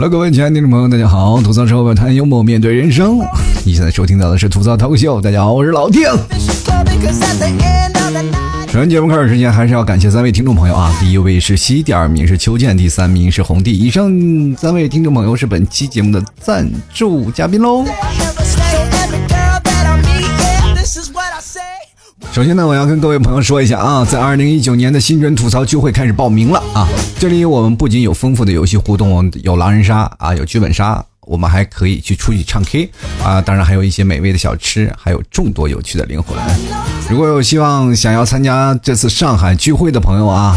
Hello，各位亲爱的听众朋友，大家好！吐槽社会，谈幽默，面对人生。你现在收听到的是吐槽脱口秀。大家好，我是老丁。首先，节目开始之前，还是要感谢三位听众朋友啊！第一位是西，第二名是邱健，第三名是红帝。以上三位听众朋友是本期节目的赞助嘉宾喽。首先呢，我要跟各位朋友说一下啊，在二零一九年的新春吐槽聚会开始报名了啊！这里我们不仅有丰富的游戏互动，有狼人杀啊，有剧本杀，我们还可以去出去唱 K 啊，当然还有一些美味的小吃，还有众多有趣的灵魂。如果有希望想要参加这次上海聚会的朋友啊，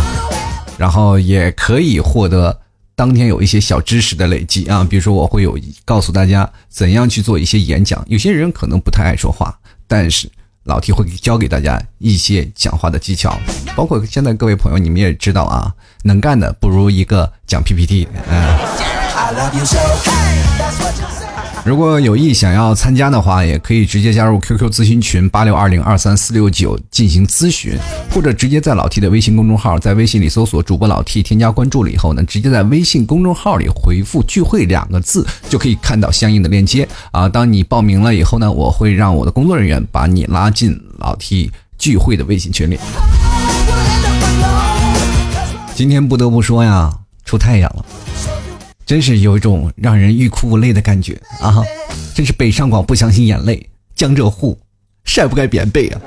然后也可以获得当天有一些小知识的累积啊，比如说我会有告诉大家怎样去做一些演讲，有些人可能不太爱说话，但是。老 T 会教给大家一些讲话的技巧，包括现在各位朋友，你们也知道啊，能干的不如一个讲 PPT，嗯。如果有意想要参加的话，也可以直接加入 QQ 咨询群八六二零二三四六九进行咨询，或者直接在老 T 的微信公众号，在微信里搜索主播老 T，添加关注了以后呢，直接在微信公众号里回复“聚会”两个字，就可以看到相应的链接啊。当你报名了以后呢，我会让我的工作人员把你拉进老 T 聚会的微信群里。今天不得不说呀，出太阳了。真是有一种让人欲哭无泪的感觉啊！真是北上广不相信眼泪，江浙沪晒不该棉被啊！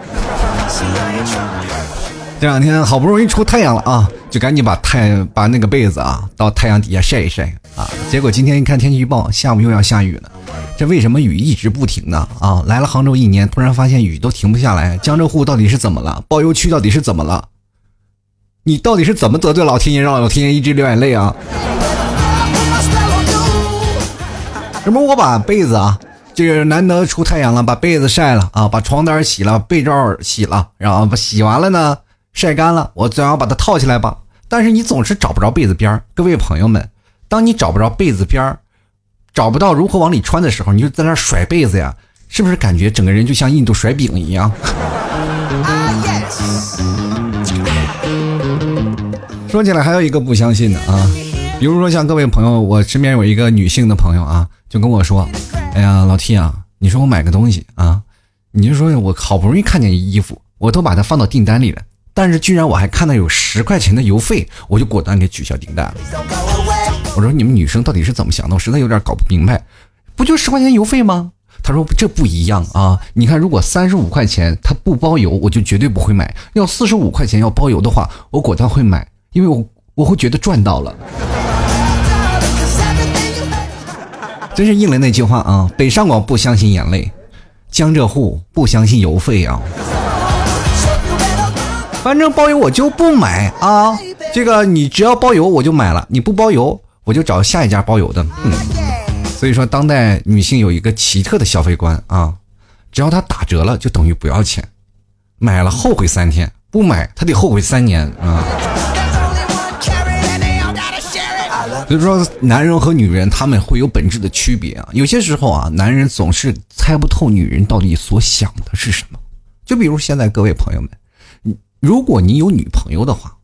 这两天好不容易出太阳了啊，就赶紧把太把那个被子啊到太阳底下晒一晒啊！结果今天一看天气预报，下午又要下雨了，这为什么雨一直不停呢？啊，来了杭州一年，突然发现雨都停不下来，江浙沪到底是怎么了？包邮区到底是怎么了？你到底是怎么得罪老天爷，让老天爷一直流眼泪啊？这不我把被子啊，这个难得出太阳了，把被子晒了啊，把床单洗了，被罩洗了，然后把洗完了呢，晒干了，我总要把它套起来吧。但是你总是找不着被子边儿，各位朋友们，当你找不着被子边儿，找不到如何往里穿的时候，你就在那甩被子呀，是不是感觉整个人就像印度甩饼一样？说起来还有一个不相信的啊。比如说像各位朋友，我身边有一个女性的朋友啊，就跟我说：“哎呀，老 T 啊，你说我买个东西啊，你就说我好不容易看见衣服，我都把它放到订单里了，但是居然我还看到有十块钱的邮费，我就果断给取消订单了。”我说：“你们女生到底是怎么想的？我实在有点搞不明白，不就十块钱邮费吗？”他说：“这不一样啊，你看，如果三十五块钱它不包邮，我就绝对不会买；要四十五块钱要包邮的话，我果断会买，因为我我会觉得赚到了。”真是应了那句话啊！北上广不相信眼泪，江浙沪不相信邮费啊。反正包邮我就不买啊！这个你只要包邮我就买了，你不包邮我就找下一家包邮的。嗯，所以说当代女性有一个奇特的消费观啊，只要她打折了就等于不要钱，买了后悔三天，不买她得后悔三年啊。所以说，男人和女人他们会有本质的区别啊。有些时候啊，男人总是猜不透女人到底所想的是什么。就比如现在各位朋友们，如果你有女朋友的话，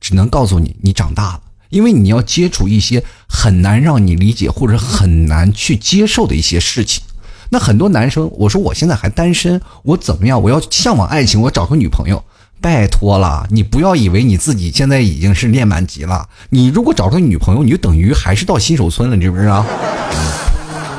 只能告诉你你长大了，因为你要接触一些很难让你理解或者很难去接受的一些事情。那很多男生，我说我现在还单身，我怎么样？我要向往爱情，我找个女朋友。拜托了，你不要以为你自己现在已经是练满级了。你如果找个女朋友，你就等于还是到新手村了，你知不知道？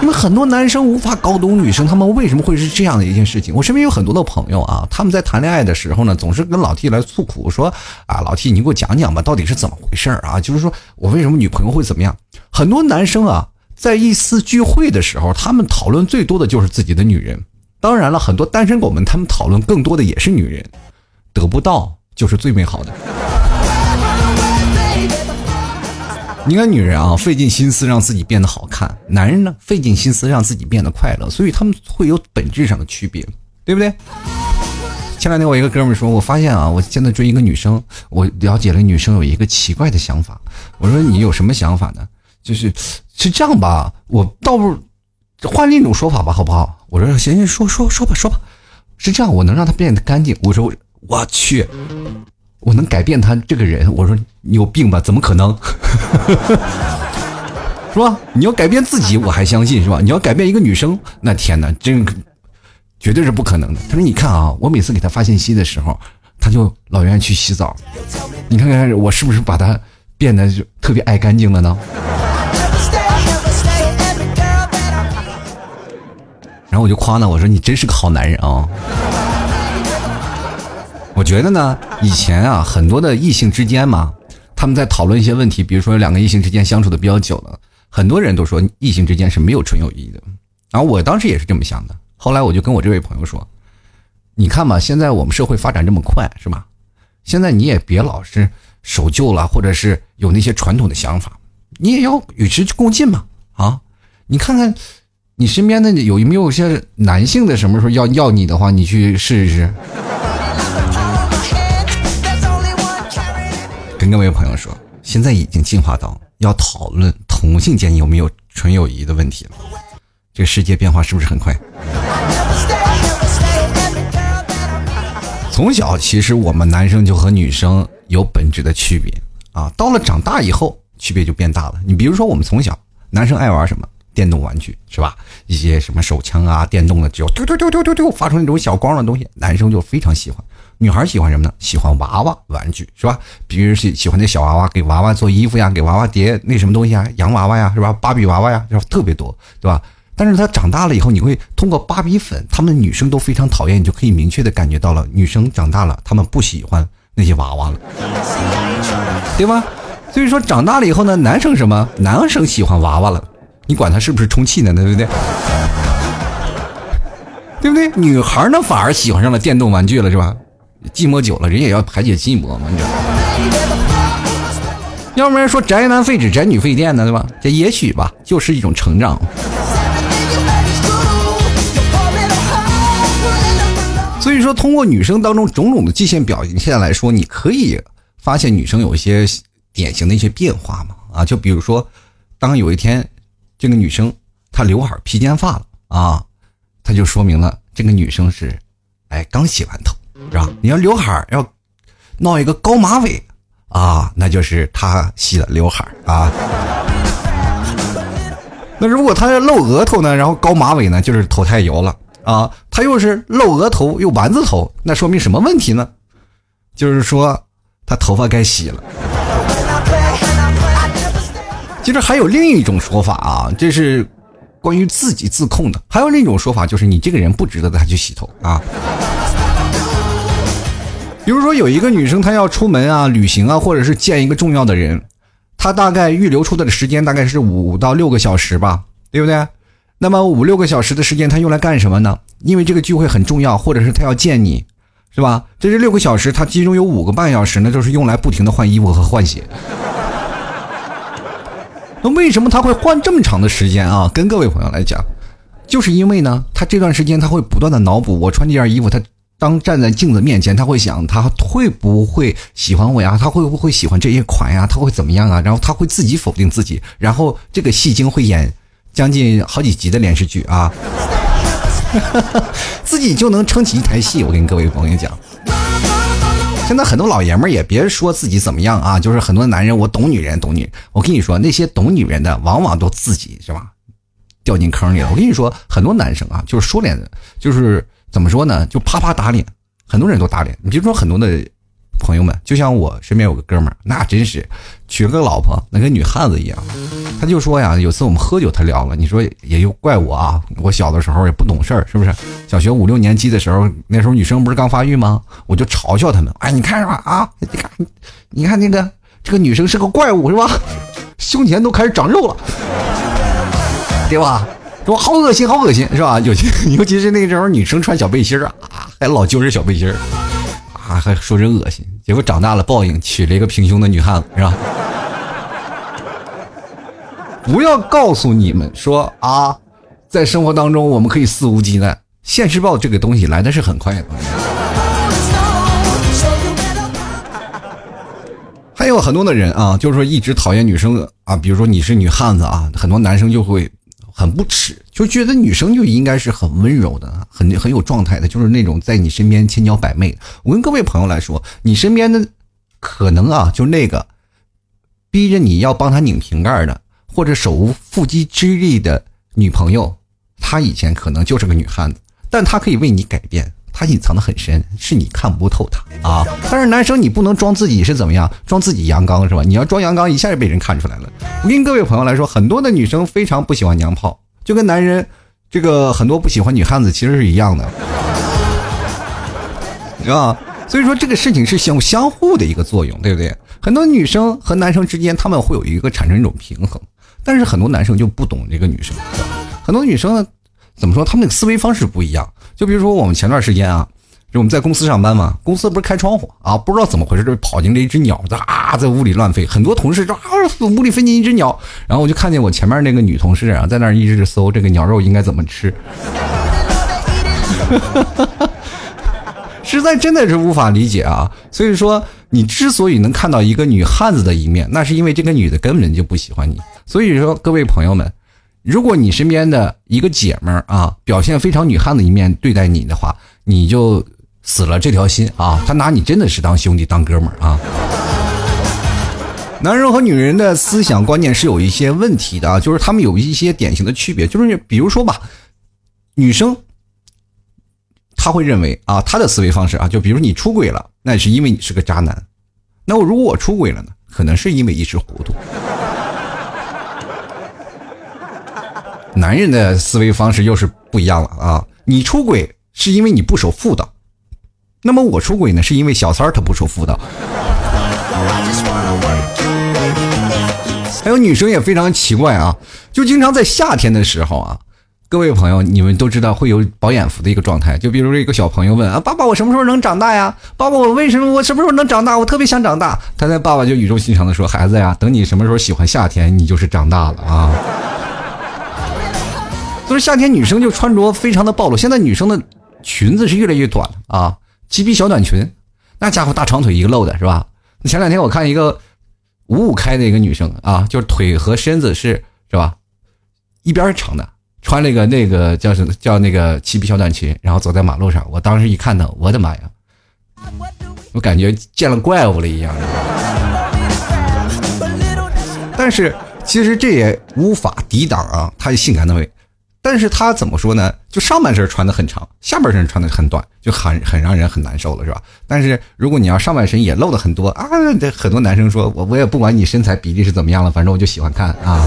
因为很多男生无法搞懂女生，他们为什么会是这样的一件事情。我身边有很多的朋友啊，他们在谈恋爱的时候呢，总是跟老 T 来诉苦，说啊，老 T 你给我讲讲吧，到底是怎么回事啊？就是说我为什么女朋友会怎么样？很多男生啊，在一次聚会的时候，他们讨论最多的就是自己的女人。当然了，很多单身狗们，他们讨论更多的也是女人。得不到就是最美好的。你看，女人啊，费尽心思让自己变得好看；男人呢，费尽心思让自己变得快乐。所以他们会有本质上的区别，对不对？前两天我一个哥们说，我发现啊，我现在追一个女生，我了解了女生有一个奇怪的想法。我说你有什么想法呢？就是是这样吧，我倒不换另一种说法吧，好不好？我说行行，说说说吧，说吧。是这样，我能让她变得干净。我说。我去，我能改变他这个人？我说你有病吧？怎么可能？是吧？你要改变自己，我还相信，是吧？你要改变一个女生，那天哪，这绝对是不可能的。他说：“你看啊，我每次给他发信息的时候，他就老愿意去洗澡。你看看我是不是把他变得就特别爱干净了呢？”然后我就夸他，我说：“你真是个好男人啊！”我觉得呢，以前啊，很多的异性之间嘛。他们在讨论一些问题，比如说两个异性之间相处的比较久了，很多人都说异性之间是没有纯友谊的。然后我当时也是这么想的。后来我就跟我这位朋友说：“你看嘛，现在我们社会发展这么快，是吧？现在你也别老是守旧了，或者是有那些传统的想法，你也要与时共进嘛。啊，你看看你身边的有没有些男性的什么时候要要你的话，你去试一试。”跟各位朋友说，现在已经进化到要讨论同性间有没有纯友谊的问题了。这个世界变化是不是很快？从小其实我们男生就和女生有本质的区别啊，到了长大以后区别就变大了。你比如说，我们从小男生爱玩什么电动玩具是吧？一些什么手枪啊、电动的，只要丢丢丢丢丢丢发出那种小光的东西，男生就非常喜欢。女孩喜欢什么呢？喜欢娃娃玩具，是吧？比如喜喜欢那小娃娃，给娃娃做衣服呀，给娃娃叠那什么东西啊，洋娃娃呀，是吧？芭比娃娃呀，是吧？特别多，对吧？但是她长大了以后，你会通过芭比粉，他们女生都非常讨厌，你就可以明确的感觉到了，女生长大了，她们不喜欢那些娃娃了，对吧？所以说长大了以后呢，男生什么？男生喜欢娃娃了，你管他是不是充气呢？对不对？对不对？女孩呢，反而喜欢上了电动玩具了，是吧？寂寞久了，人也要排解寂寞嘛，你知道吗？要不然说宅男废纸，宅女废电呢，对吧？这也许吧，就是一种成长。所以说，通过女生当中种种的界限表现来说，你可以发现女生有一些典型的一些变化嘛？啊，就比如说，当有一天这个女生她刘海披肩发了啊，她就说明了这个女生是哎刚洗完头。是吧？你要刘海要闹一个高马尾啊，那就是他洗了刘海啊。那如果他要露额头呢，然后高马尾呢，就是头太油了啊。他又是露额头又丸子头，那说明什么问题呢？就是说他头发该洗了。其实还有另一种说法啊，这是关于自己自控的。还有另一种说法，就是你这个人不值得他去洗头啊。比如说有一个女生，她要出门啊、旅行啊，或者是见一个重要的人，她大概预留出的时间大概是五到六个小时吧，对不对？那么五六个小时的时间，她用来干什么呢？因为这个聚会很重要，或者是她要见你，是吧？这是六个小时，她其中有五个半小时呢，就是用来不停的换衣服和换鞋。那为什么她会换这么长的时间啊？跟各位朋友来讲，就是因为呢，她这段时间她会不断的脑补，我穿这件衣服，她。当站在镜子面前，他会想，他会不会喜欢我呀？他会不会喜欢这些款呀？他会怎么样啊？然后他会自己否定自己，然后这个戏精会演将近好几集的连续剧啊，自己就能撑起一台戏。我跟各位朋友讲，现在很多老爷们儿也别说自己怎么样啊，就是很多男人，我懂女人，懂女。我跟你说，那些懂女人的，往往都自己是吧，掉进坑里了。我跟你说，很多男生啊，就是说脸，就是。怎么说呢？就啪啪打脸，很多人都打脸。你比如说很多的朋友们，就像我身边有个哥们儿，那真是娶了个老婆，那跟女汉子一样。他就说呀，有次我们喝酒，他聊了，你说也就怪我啊，我小的时候也不懂事儿，是不是？小学五六年级的时候，那时候女生不是刚发育吗？我就嘲笑他们，哎，你看是吧？啊，你看，你看那个这个女生是个怪物是吧？胸前都开始长肉了，对吧？说好恶心，好恶心，是吧？尤其 尤其是那时候女生穿小背心儿啊，还老揪着小背心儿啊，还说人恶心。结果长大了报应，娶了一个平胸的女汉子，是吧？不要告诉你们说啊，在生活当中我们可以肆无忌惮。现实报这个东西来的是很快的。还有很多的人啊，就是说一直讨厌女生啊，比如说你是女汉子啊，很多男生就会。很不耻，就觉得女生就应该是很温柔的，很很有状态的，就是那种在你身边千娇百媚。我跟各位朋友来说，你身边的可能啊，就那个逼着你要帮他拧瓶盖的，或者手无缚鸡之力的女朋友，她以前可能就是个女汉子，但她可以为你改变。她隐藏的很深，是你看不透他啊。但是男生你不能装自己是怎么样，装自己阳刚是吧？你要装阳刚，一下就被人看出来了。我跟各位朋友来说，很多的女生非常不喜欢娘炮，就跟男人这个很多不喜欢女汉子其实是一样的，是吧？所以说这个事情是相相互的一个作用，对不对？很多女生和男生之间他们会有一个产生一种平衡，但是很多男生就不懂这个女生。很多女生呢，怎么说？他们的思维方式不一样。就比如说我们前段时间啊，就我们在公司上班嘛，公司不是开窗户啊，不知道怎么回事，就跑进了一只鸟，在啊在屋里乱飞。很多同事说啊，屋里飞进一只鸟，然后我就看见我前面那个女同事啊，在那儿一直搜这个鸟肉应该怎么吃。实在真的是无法理解啊！所以说，你之所以能看到一个女汉子的一面，那是因为这个女的根本就不喜欢你。所以说，各位朋友们，如果你身边的一个姐们儿啊，表现非常女汉子一面对待你的话，你就死了这条心啊！她拿你真的是当兄弟当哥们儿啊！男人和女人的思想观念是有一些问题的啊，就是他们有一些典型的区别，就是比如说吧，女生。他会认为啊，他的思维方式啊，就比如你出轨了，那是因为你是个渣男；那我如果我出轨了呢，可能是因为一时糊涂。男人的思维方式又是不一样了啊，你出轨是因为你不守妇道，那么我出轨呢，是因为小三儿他不守妇道。还有女生也非常奇怪啊，就经常在夏天的时候啊。各位朋友，你们都知道会有饱眼福的一个状态，就比如说一个小朋友问啊，爸爸，我什么时候能长大呀？爸爸，我为什么我什么时候能长大？我特别想长大。他的爸爸就语重心长的说，孩子呀，等你什么时候喜欢夏天，你就是长大了啊。所以夏天女生就穿着非常的暴露，现在女生的裙子是越来越短了啊，齐臂小短裙，那家伙大长腿一个露的是吧？前两天我看一个五五开的一个女生啊，就是腿和身子是是吧，一边长的。穿了一个那个叫什么叫那个齐臂小短裙，然后走在马路上，我当时一看到，我的妈呀，我感觉见了怪物了一样。但是其实这也无法抵挡啊，她性感的美。但是他怎么说呢？就上半身穿的很长，下半身穿的很短，就很很让人很难受了，是吧？但是如果你要上半身也露的很多啊，这很多男生说我我也不管你身材比例是怎么样了，反正我就喜欢看啊，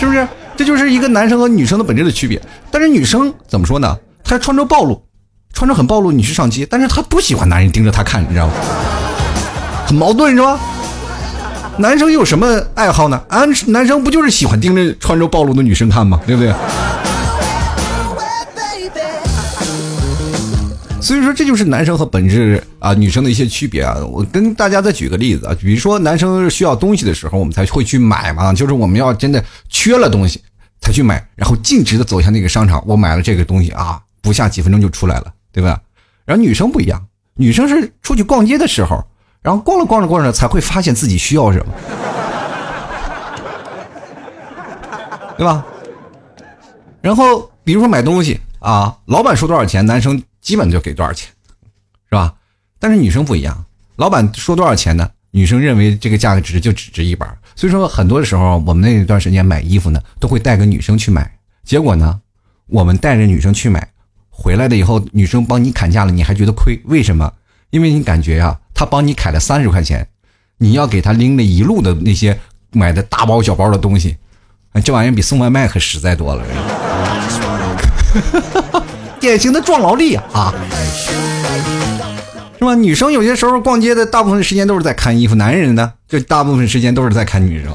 是不是？这就是一个男生和女生的本质的区别。但是女生怎么说呢？她穿着暴露，穿着很暴露，你去上街，但是她不喜欢男人盯着她看，你知道吗？很矛盾是吧？男生有什么爱好呢？啊，男生不就是喜欢盯着穿着暴露的女生看吗？对不对？所以说，这就是男生和本质啊，女生的一些区别啊。我跟大家再举个例子啊，比如说男生需要东西的时候，我们才会去买嘛，就是我们要真的缺了东西才去买，然后径直的走向那个商场，我买了这个东西啊，不下几分钟就出来了，对吧？然后女生不一样，女生是出去逛街的时候，然后逛着逛着逛着才会发现自己需要什么，对吧？然后比如说买东西啊，老板说多少钱，男生。基本就给多少钱，是吧？但是女生不一样，老板说多少钱呢？女生认为这个价格值就只值一半。所以说，很多的时候我们那段时间买衣服呢，都会带个女生去买。结果呢，我们带着女生去买，回来了以后，女生帮你砍价了，你还觉得亏？为什么？因为你感觉呀，他帮你砍了三十块钱，你要给他拎了一路的那些买的大包小包的东西，这玩意儿比送外卖可实在多了。典型的壮劳力，啊，是吧？女生有些时候逛街的大部分时间都是在看衣服，男人呢，就大部分时间都是在看女生。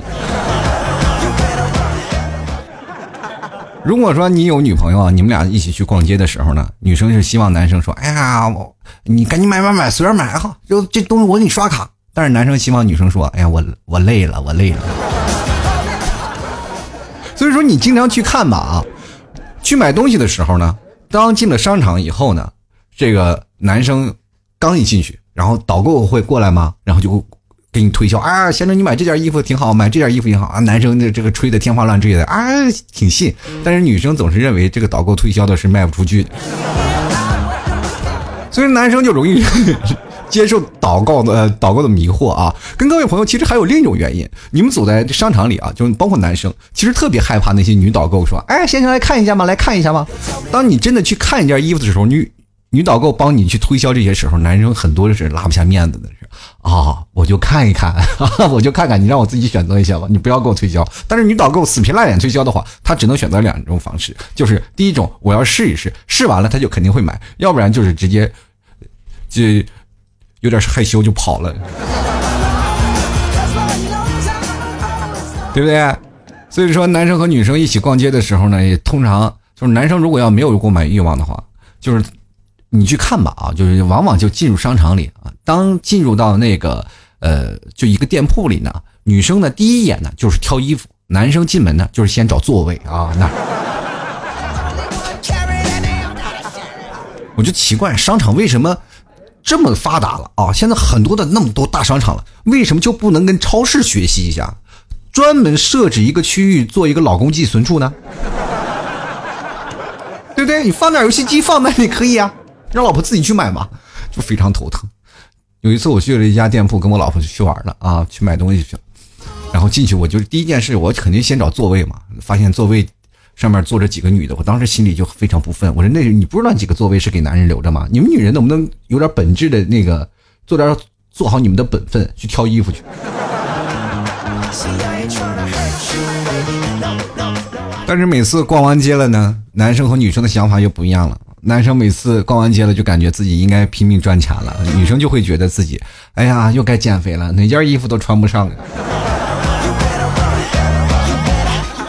如果说你有女朋友啊，你们俩一起去逛街的时候呢，女生是希望男生说：“哎呀，我你赶紧买买买，随便买哈，就这东西我给你刷卡。”但是男生希望女生说：“哎呀，我我累了，我累了。”所以说你经常去看吧啊，去买东西的时候呢。当进了商场以后呢，这个男生刚一进去，然后导购会过来吗？然后就给你推销啊，先生你买这件衣服挺好，买这件衣服挺好啊。男生的这个吹的天花乱坠的啊，挺信。但是女生总是认为这个导购推销的是卖不出去的，所以男生就容易 接受导购的呃祷告的迷惑啊。跟各位朋友，其实还有另一种原因，你们走在商场里啊，就包括男生，其实特别害怕那些女导购说：“哎，先生来看一下吗？来看一下吗？”当你真的去看一件衣服的时候，女女导购帮你去推销这些时候，男生很多是拉不下面子的，是啊，我就看一看，我就看看，你让我自己选择一下吧，你不要给我推销。但是女导购死皮赖脸推销的话，她只能选择两种方式，就是第一种，我要试一试，试完了她就肯定会买；要不然就是直接就有点害羞就跑了，对不对？所以说，男生和女生一起逛街的时候呢，也通常就是男生如果要没有购买欲望的话，就是。你去看吧啊，就是往往就进入商场里啊。当进入到那个呃，就一个店铺里呢，女生呢第一眼呢就是挑衣服，男生进门呢就是先找座位啊。那我就奇怪，商场为什么这么发达了啊？现在很多的那么多大商场了，为什么就不能跟超市学习一下，专门设置一个区域做一个老公寄存处呢？对不对？你放点游戏机放那里可以啊。让老婆自己去买嘛，就非常头疼。有一次我去了一家店铺，跟我老婆去玩了啊，去买东西去了。然后进去，我就第一件事，我肯定先找座位嘛。发现座位上面坐着几个女的，我当时心里就非常不忿。我说：“那你不知道几个座位是给男人留着吗？你们女人能不能有点本质的那个，做点做好你们的本分，去挑衣服去？”但是每次逛完街了呢，男生和女生的想法又不一样了。男生每次逛完街了，就感觉自己应该拼命赚钱了；女生就会觉得自己，哎呀，又该减肥了，哪件衣服都穿不上了。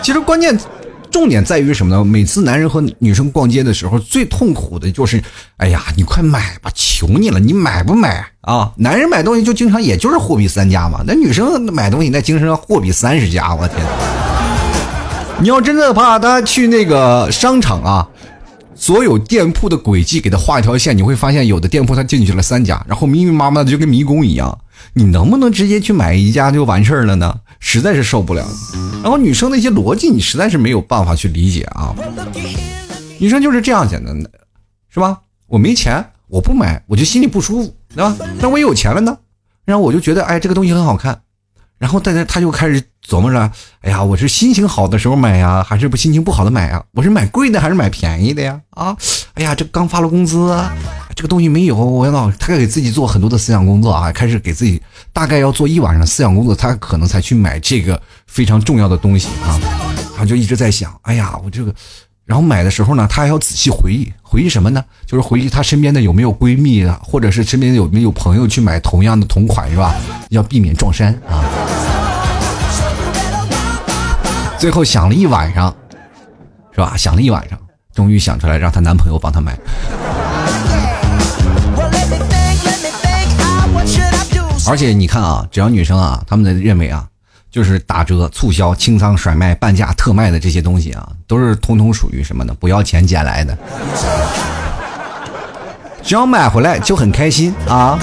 其实关键重点在于什么呢？每次男人和女生逛街的时候，最痛苦的就是，哎呀，你快买吧，求你了，你买不买啊？男人买东西就经常也就是货比三家嘛，那女生买东西那精神上货比三十家，我天！你要真的怕他去那个商场啊。所有店铺的轨迹给他画一条线，你会发现有的店铺他进去了三家，然后密密麻麻的就跟迷宫一样。你能不能直接去买一家就完事儿了呢？实在是受不了。然后女生那些逻辑你实在是没有办法去理解啊。女生就是这样简单的，是吧？我没钱，我不买，我就心里不舒服，对吧？那我有钱了呢，然后我就觉得哎这个东西很好看，然后大家他就开始。琢磨着，哎呀，我是心情好的时候买呀，还是不心情不好的买呀？我是买贵的还是买便宜的呀？啊，哎呀，这刚发了工资，这个东西没有，我要脑他给自己做很多的思想工作啊，开始给自己大概要做一晚上思想工作，他可能才去买这个非常重要的东西啊。他就一直在想，哎呀，我这个，然后买的时候呢，他还要仔细回忆，回忆什么呢？就是回忆他身边的有没有闺蜜啊，或者是身边有没有朋友去买同样的同款，是吧？要避免撞衫啊。最后想了一晚上，是吧？想了一晚上，终于想出来让她男朋友帮她买。而且你看啊，只要女生啊，他们的认为啊，就是打折、促销、清仓、甩卖、半价、特卖的这些东西啊，都是通通属于什么呢？不要钱捡来的。只要买回来就很开心啊！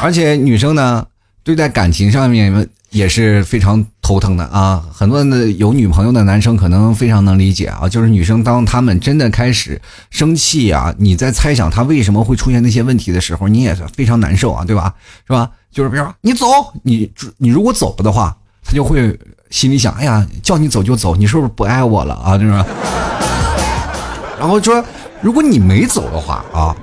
而且女生呢，对待感情上面。也是非常头疼的啊！很多的有女朋友的男生可能非常能理解啊，就是女生当他们真的开始生气啊，你在猜想他为什么会出现那些问题的时候，你也是非常难受啊，对吧？是吧？就是比如说你走，你你如果走了的话，他就会心里想：哎呀，叫你走就走，你是不是不爱我了啊？就是？然后说，如果你没走的话啊，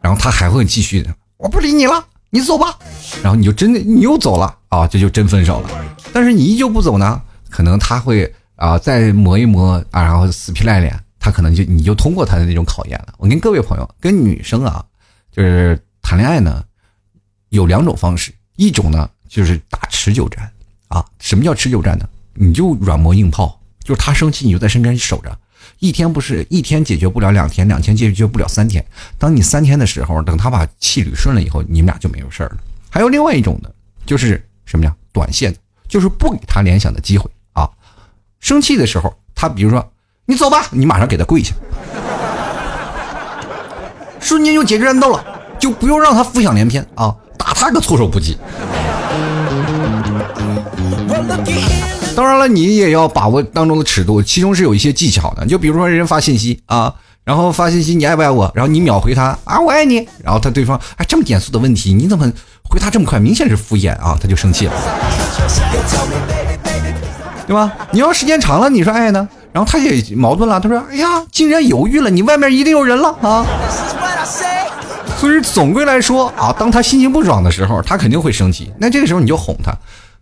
然后他还会继续的，我不理你了。你走吧，然后你就真的你又走了啊，这就真分手了。但是你依旧不走呢，可能他会啊再磨一磨啊，然后死皮赖脸，他可能就你就通过他的那种考验了。我跟各位朋友，跟女生啊，就是谈恋爱呢，有两种方式，一种呢就是打持久战啊。什么叫持久战呢？你就软磨硬泡，就是他生气你就在身边守着。一天不是一天解决不了，两天两天解决不了三天。当你三天的时候，等他把气捋顺了以后，你们俩就没有事儿了。还有另外一种的，就是什么呀？短线，就是不给他联想的机会啊。生气的时候，他比如说你走吧，你马上给他跪下，瞬间就解决战斗了，就不用让他浮想联翩啊，打他个措手不及。当然了，你也要把握当中的尺度，其中是有一些技巧的。就比如说，人发信息啊，然后发信息你爱不爱我？然后你秒回他啊我爱你。然后他对方哎这么严肃的问题你怎么回他这么快？明显是敷衍啊，他就生气了，对吧？你要时间长了你说爱呢？然后他也矛盾了，他说哎呀竟然犹豫了，你外面一定有人了啊。所以总归来说啊，当他心情不爽的时候，他肯定会生气。那这个时候你就哄他。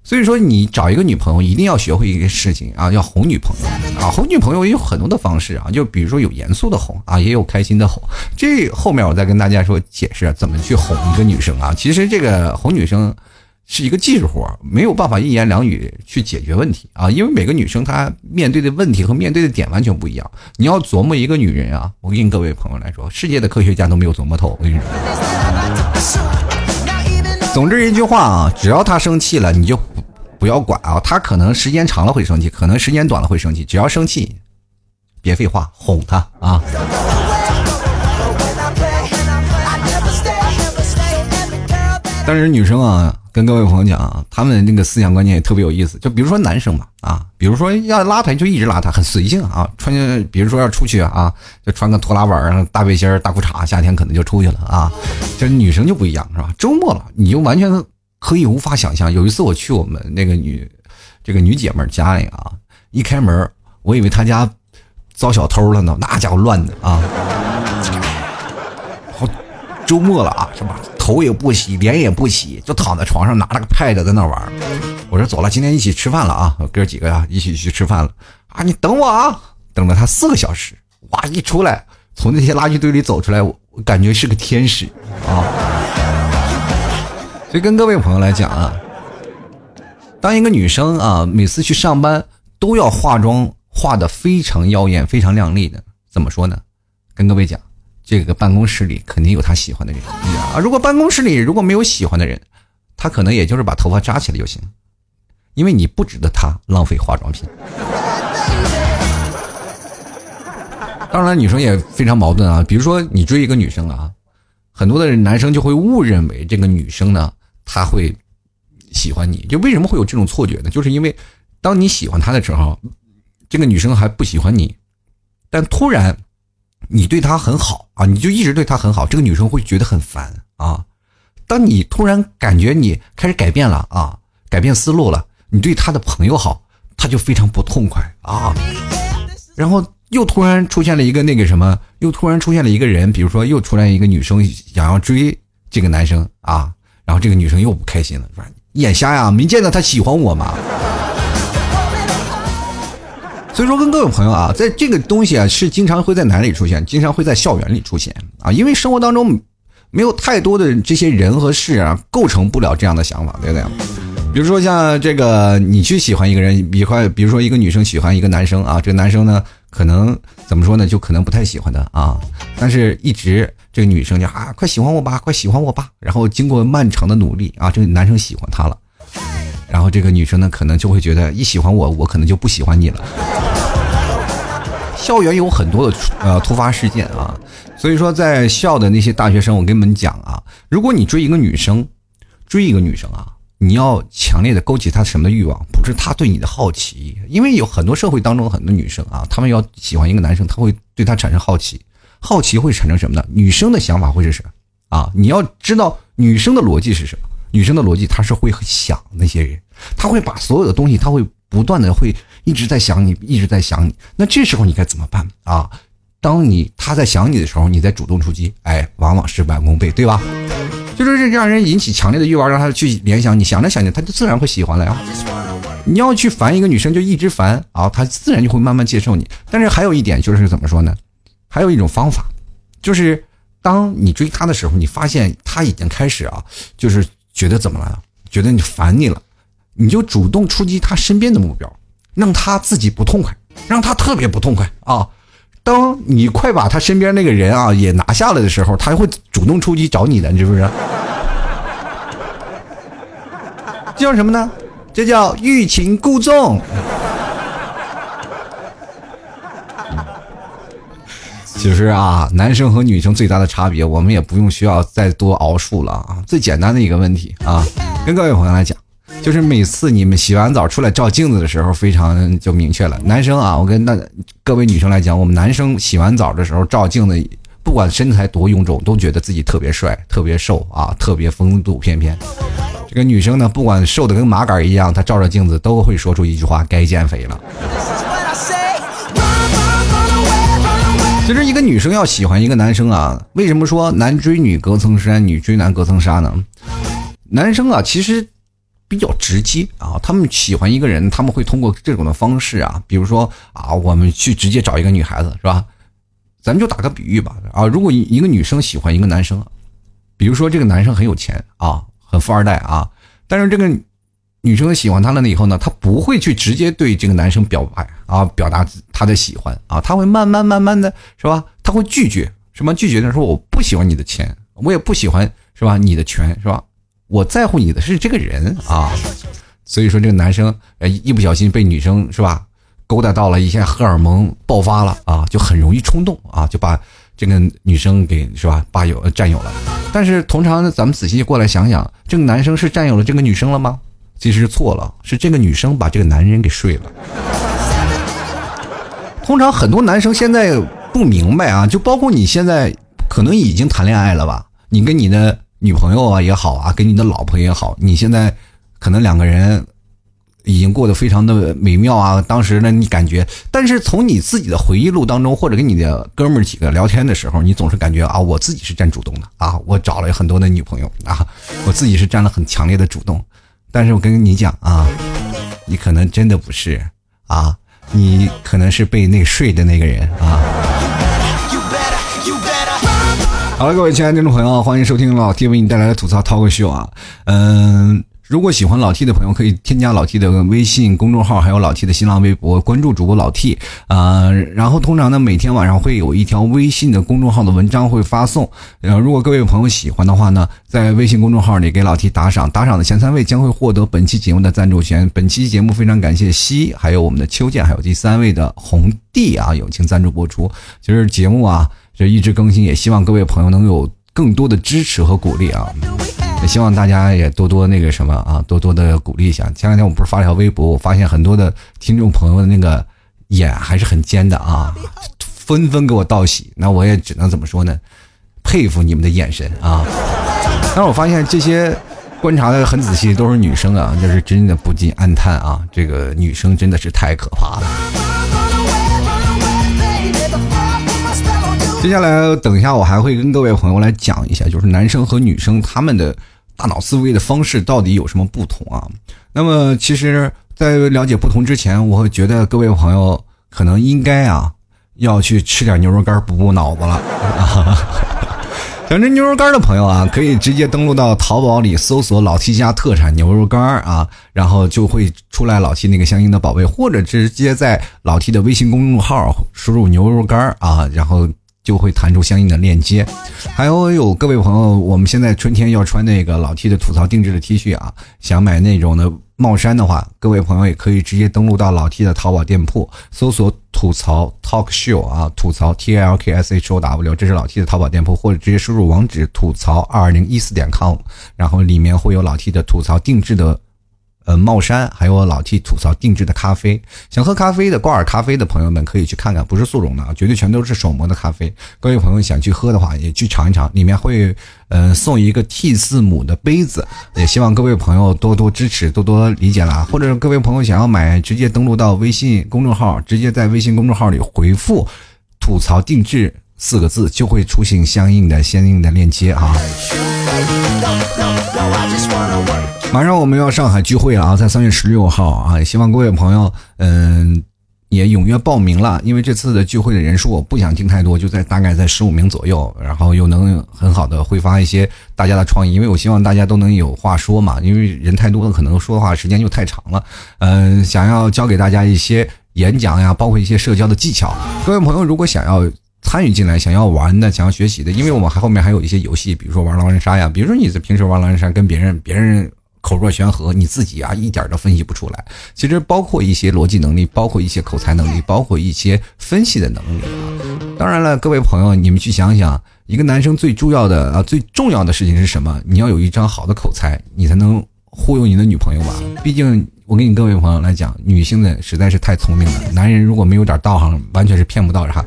所以说，你找一个女朋友一定要学会一个事情啊，要哄女朋友啊。哄女朋友有很多的方式啊，就比如说有严肃的哄啊，也有开心的哄。这后面我再跟大家说解释怎么去哄一个女生啊。其实这个哄女生是一个技术活，没有办法一言两语去解决问题啊。因为每个女生她面对的问题和面对的点完全不一样。你要琢磨一个女人啊，我跟各位朋友来说，世界的科学家都没有琢磨透。我跟你说。总之一句话啊，只要他生气了，你就不要管啊。他可能时间长了会生气，可能时间短了会生气。只要生气，别废话，哄他啊。但是女生啊。跟各位朋友讲啊，他们那个思想观念也特别有意思。就比如说男生嘛，啊，比如说要邋遢就一直邋遢，很随性啊。穿，比如说要出去啊，就穿个拖拉板、大背心、大裤衩，夏天可能就出去了啊。这女生就不一样，是吧？周末了，你就完全可以无法想象。有一次我去我们那个女，这个女姐妹家里啊，一开门，我以为她家遭小偷了呢，那家伙乱的啊。好，周末了啊，是吧？头也不洗，脸也不洗，就躺在床上拿了个 pad 在那玩。我说走了，今天一起吃饭了啊，哥几个呀一起去吃饭了啊！你等我啊，等了他四个小时，哇！一出来从那些垃圾堆里走出来，我感觉是个天使啊。所以跟各位朋友来讲啊，当一个女生啊，每次去上班都要化妆，化的非常妖艳、非常靓丽的，怎么说呢？跟各位讲。这个办公室里肯定有她喜欢的人啊！如果办公室里如果没有喜欢的人，她可能也就是把头发扎起来就行，因为你不值得她浪费化妆品。当然，女生也非常矛盾啊。比如说，你追一个女生啊，很多的男生就会误认为这个女生呢，她会喜欢你。就为什么会有这种错觉呢？就是因为当你喜欢她的时候，这个女生还不喜欢你，但突然。你对她很好啊，你就一直对她很好，这个女生会觉得很烦啊。当你突然感觉你开始改变了啊，改变思路了，你对她的朋友好，她就非常不痛快啊。然后又突然出现了一个那个什么，又突然出现了一个人，比如说又出来一个女生想要追这个男生啊，然后这个女生又不开心了，说眼瞎呀，没见到他喜欢我吗？所以说，跟各位朋友啊，在这个东西啊，是经常会在哪里出现？经常会在校园里出现啊，因为生活当中没有太多的这些人和事啊，构成不了这样的想法，对不对？比如说像这个，你去喜欢一个人，比快，比如说一个女生喜欢一个男生啊，这个男生呢，可能怎么说呢，就可能不太喜欢他啊，但是一直这个女生就啊，快喜欢我吧，快喜欢我吧，然后经过漫长的努力啊，这个男生喜欢她了。然后这个女生呢，可能就会觉得一喜欢我，我可能就不喜欢你了。校园有很多的呃突发事件啊，所以说在校的那些大学生，我跟你们讲啊，如果你追一个女生，追一个女生啊，你要强烈的勾起他什么的欲望？不是他对你的好奇，因为有很多社会当中很多女生啊，她们要喜欢一个男生，她会对他产生好奇，好奇会产生什么呢？女生的想法会是什么啊？你要知道女生的逻辑是什么？女生的逻辑，她是会想那些人，她会把所有的东西，她会不断的会一直在想你，一直在想你。那这时候你该怎么办啊？当你她在想你的时候，你再主动出击，哎，往往事半功倍，对吧？就是这让人引起强烈的欲望，让他去联想，你想着想着，他就自然会喜欢了呀。你要去烦一个女生，就一直烦啊，她自然就会慢慢接受你。但是还有一点就是怎么说呢？还有一种方法，就是当你追她的时候，你发现她已经开始啊，就是。觉得怎么了？觉得你烦你了，你就主动出击她身边的目标，让她自己不痛快，让她特别不痛快啊！当你快把他身边那个人啊也拿下来的时候，他会主动出击找你的，你是不是？这叫什么呢？这叫欲擒故纵。其实啊，男生和女生最大的差别，我们也不用需要再多熬述了啊。最简单的一个问题啊，跟各位朋友来讲，就是每次你们洗完澡出来照镜子的时候，非常就明确了。男生啊，我跟那各位女生来讲，我们男生洗完澡的时候照镜子，不管身材多臃肿，都觉得自己特别帅、特别瘦啊，特别风度翩翩。这个女生呢，不管瘦的跟麻杆一样，她照着镜子都会说出一句话：“该减肥了。”其实一个女生要喜欢一个男生啊，为什么说男追女隔层山，女追男隔层纱呢？男生啊，其实比较直接啊，他们喜欢一个人，他们会通过这种的方式啊，比如说啊，我们去直接找一个女孩子，是吧？咱们就打个比喻吧啊，如果一个女生喜欢一个男生，比如说这个男生很有钱啊，很富二代啊，但是这个。女生喜欢他了以后呢，她不会去直接对这个男生表白啊，表达她的喜欢啊，她会慢慢慢慢的是吧？她会拒绝什么？拒绝的说我不喜欢你的钱，我也不喜欢是吧？你的权是吧？我在乎你的是这个人啊。所以说这个男生呃一不小心被女生是吧勾搭到了，一下荷尔蒙爆发了啊，就很容易冲动啊，就把这个女生给是吧霸有占有了。但是通常咱们仔细过来想想，这个男生是占有了这个女生了吗？其实错了，是这个女生把这个男人给睡了。通常很多男生现在不明白啊，就包括你现在可能已经谈恋爱了吧？你跟你的女朋友啊也好啊，跟你的老婆也好，你现在可能两个人已经过得非常的美妙啊。当时呢，你感觉，但是从你自己的回忆录当中，或者跟你的哥们儿几个聊天的时候，你总是感觉啊，我自己是占主动的啊，我找了很多的女朋友啊，我自己是占了很强烈的主动。但是我跟你讲啊，你可能真的不是啊，你可能是被那睡的那个人啊。好了，各位亲爱的听众朋友，欢迎收听老 T 为你带来的吐槽 talk show 啊，嗯。如果喜欢老 T 的朋友，可以添加老 T 的微信公众号，还有老 T 的新浪微博，关注主播老 T 啊。然后通常呢，每天晚上会有一条微信的公众号的文章会发送。呃，如果各位朋友喜欢的话呢，在微信公众号里给老 T 打赏，打赏的前三位将会获得本期节目的赞助权。本期节目非常感谢西，还有我们的秋剑，还有第三位的红帝啊，友情赞助播出。其实节目啊，就一直更新，也希望各位朋友能有更多的支持和鼓励啊。也希望大家也多多那个什么啊，多多的鼓励一下。前两天我不是发了条微博，我发现很多的听众朋友的那个眼还是很尖的啊，纷纷给我道喜。那我也只能怎么说呢？佩服你们的眼神啊！但是我发现这些观察的很仔细，都是女生啊，就是真的不禁暗叹啊，这个女生真的是太可怕了。接下来，等一下，我还会跟各位朋友来讲一下，就是男生和女生他们的大脑思维的方式到底有什么不同啊？那么，其实，在了解不同之前，我会觉得各位朋友可能应该啊，要去吃点牛肉干补补脑子了。想吃牛肉干的朋友啊，可以直接登录到淘宝里搜索“老 T 家特产牛肉干啊，然后就会出来老 T 那个相应的宝贝，或者直接在老 T 的微信公众号输入“牛肉干啊，然后。就会弹出相应的链接，还有有各位朋友，我们现在春天要穿那个老 T 的吐槽定制的 T 恤啊，想买那种的帽衫的话，各位朋友也可以直接登录到老 T 的淘宝店铺，搜索吐槽 Talk Show 啊，吐槽 T L K S H O W，这是老 T 的淘宝店铺，或者直接输入网址吐槽二零一四点 com，然后里面会有老 T 的吐槽定制的。呃，帽衫，还有老 T 吐槽定制的咖啡，想喝咖啡的挂耳咖啡的朋友们可以去看看，不是速溶的啊，绝对全都是手磨的咖啡。各位朋友想去喝的话，也去尝一尝，里面会呃送一个 T 字母的杯子，也希望各位朋友多多支持，多多理解啦。或者各位朋友想要买，直接登录到微信公众号，直接在微信公众号里回复“吐槽定制”四个字，就会出现相应的相应的链接啊。马上我们要上海聚会了啊，在三月十六号啊，希望各位朋友嗯也踊跃报名了，因为这次的聚会的人数我不想定太多，就在大概在十五名左右，然后又能很好的挥发一些大家的创意，因为我希望大家都能有话说嘛，因为人太多了，可能说的话时间就太长了，嗯，想要教给大家一些演讲呀，包括一些社交的技巧，各位朋友如果想要。参与进来，想要玩的，想要学习的，因为我们还后面还有一些游戏，比如说玩狼人杀呀，比如说你在平时玩狼人杀，跟别人别人口若悬河，你自己啊一点都分析不出来。其实包括一些逻辑能力，包括一些口才能力，包括一些分析的能力啊。当然了，各位朋友，你们去想想，一个男生最重要的啊最重要的事情是什么？你要有一张好的口才，你才能。忽悠你的女朋友吧。毕竟我跟你各位朋友来讲，女性的实在是太聪明了，男人如果没有点道行，完全是骗不到哈。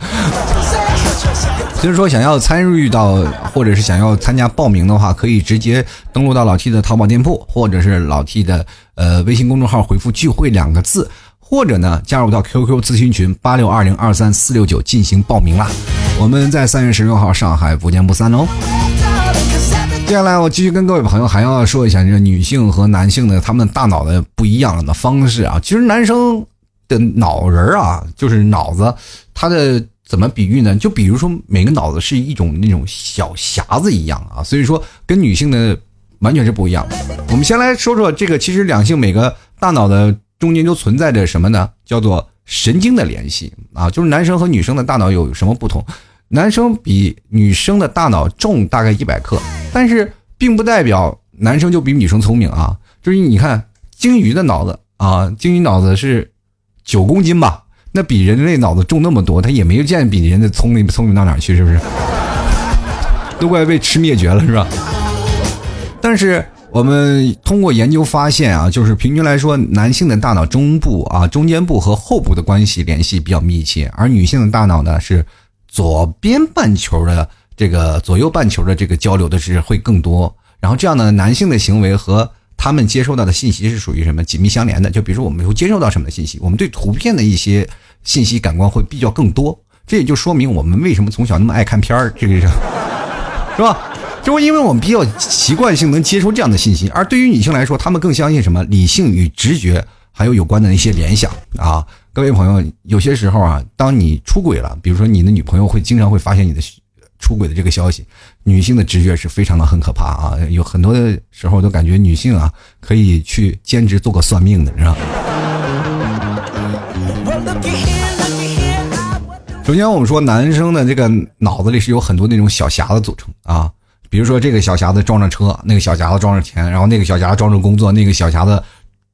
所以说，想要参与到或者是想要参加报名的话，可以直接登录到老 T 的淘宝店铺，或者是老 T 的呃微信公众号回复“聚会”两个字，或者呢加入到 QQ 咨询群八六二零二三四六九进行报名啦。我们在三月十六号上海不见不散哦。接下来我继续跟各位朋友还要说一下，这个女性和男性的他们大脑的不一样的方式啊。其实男生的脑仁啊，就是脑子，他的。怎么比喻呢？就比如说，每个脑子是一种那种小匣子一样啊，所以说跟女性的完全是不一样的。我们先来说说这个，其实两性每个大脑的中间都存在着什么呢？叫做神经的联系啊，就是男生和女生的大脑有什么不同？男生比女生的大脑重大概一百克，但是并不代表男生就比女生聪明啊。就是你看鲸鱼的脑子啊，鲸鱼脑子是九公斤吧？那比人类脑子重那么多，他也没见比人家聪明聪明到哪去，是不是？都快被吃灭绝了，是吧？但是我们通过研究发现啊，就是平均来说，男性的大脑中部啊、中间部和后部的关系联系比较密切，而女性的大脑呢是左边半球的这个左右半球的这个交流的是会更多。然后这样呢，男性的行为和他们接收到的信息是属于什么紧密相连的？就比如说，我们会接受到什么的信息，我们对图片的一些信息感官会比较更多。这也就说明我们为什么从小那么爱看片儿，这个是，是吧？就是因为我们比较习惯性能接收这样的信息。而对于女性来说，她们更相信什么？理性与直觉，还有有关的一些联想啊。各位朋友，有些时候啊，当你出轨了，比如说你的女朋友会经常会发现你的。出轨的这个消息，女性的直觉是非常的很可怕啊！有很多的时候都感觉女性啊可以去兼职做个算命的，是吧？首先，我们说男生的这个脑子里是有很多那种小匣子组成啊，比如说这个小匣子装着车，那个小匣子装着钱，然后那个小匣子装着工作，那个小匣子